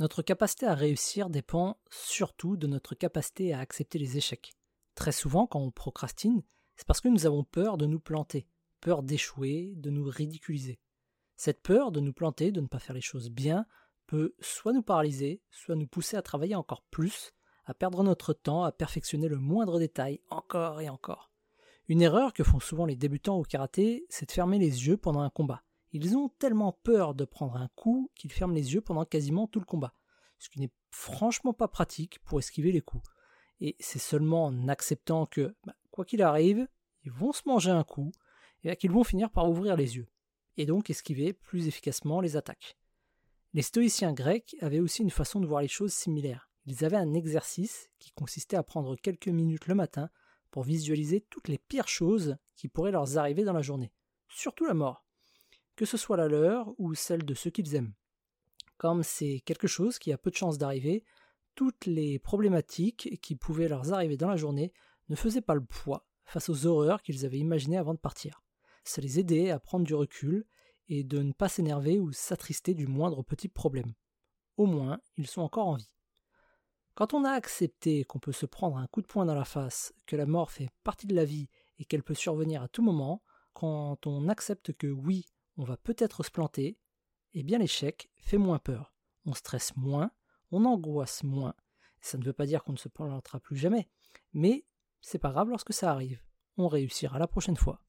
Notre capacité à réussir dépend surtout de notre capacité à accepter les échecs. Très souvent, quand on procrastine, c'est parce que nous avons peur de nous planter, peur d'échouer, de nous ridiculiser. Cette peur de nous planter, de ne pas faire les choses bien, peut soit nous paralyser, soit nous pousser à travailler encore plus, à perdre notre temps, à perfectionner le moindre détail encore et encore. Une erreur que font souvent les débutants au karaté, c'est de fermer les yeux pendant un combat. Ils ont tellement peur de prendre un coup qu'ils ferment les yeux pendant quasiment tout le combat, ce qui n'est franchement pas pratique pour esquiver les coups. Et c'est seulement en acceptant que, bah, quoi qu'il arrive, ils vont se manger un coup, et qu'ils vont finir par ouvrir les yeux, et donc esquiver plus efficacement les attaques. Les stoïciens grecs avaient aussi une façon de voir les choses similaire. Ils avaient un exercice qui consistait à prendre quelques minutes le matin pour visualiser toutes les pires choses qui pourraient leur arriver dans la journée, surtout la mort, que ce soit la leur ou celle de ceux qu'ils aiment. Comme c'est quelque chose qui a peu de chances d'arriver, toutes les problématiques qui pouvaient leur arriver dans la journée ne faisaient pas le poids face aux horreurs qu'ils avaient imaginées avant de partir. Ça les aidait à prendre du recul et de ne pas s'énerver ou s'attrister du moindre petit problème. Au moins, ils sont encore en vie. Quand on a accepté qu'on peut se prendre un coup de poing dans la face, que la mort fait partie de la vie et qu'elle peut survenir à tout moment, quand on accepte que oui, on va peut-être se planter, eh bien l'échec fait moins peur. On stresse moins, on angoisse moins. Ça ne veut pas dire qu'on ne se plantera plus jamais, mais c'est pas grave lorsque ça arrive. On réussira la prochaine fois.